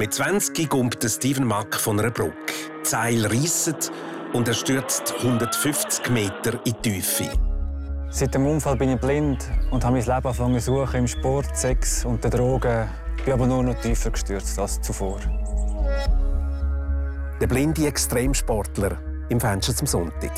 Mit 20 kommt Steven Mack von einer Brücke. Die Seil reissen und er stürzt 150 Meter in die Tiefe. Seit dem Unfall bin ich blind und habe mein Leben angefangen zu suchen im Sport, Sex und den Drogen. Ich bin aber nur noch tiefer gestürzt als zuvor. Der blinde Extremsportler im Fenster zum Sonntag.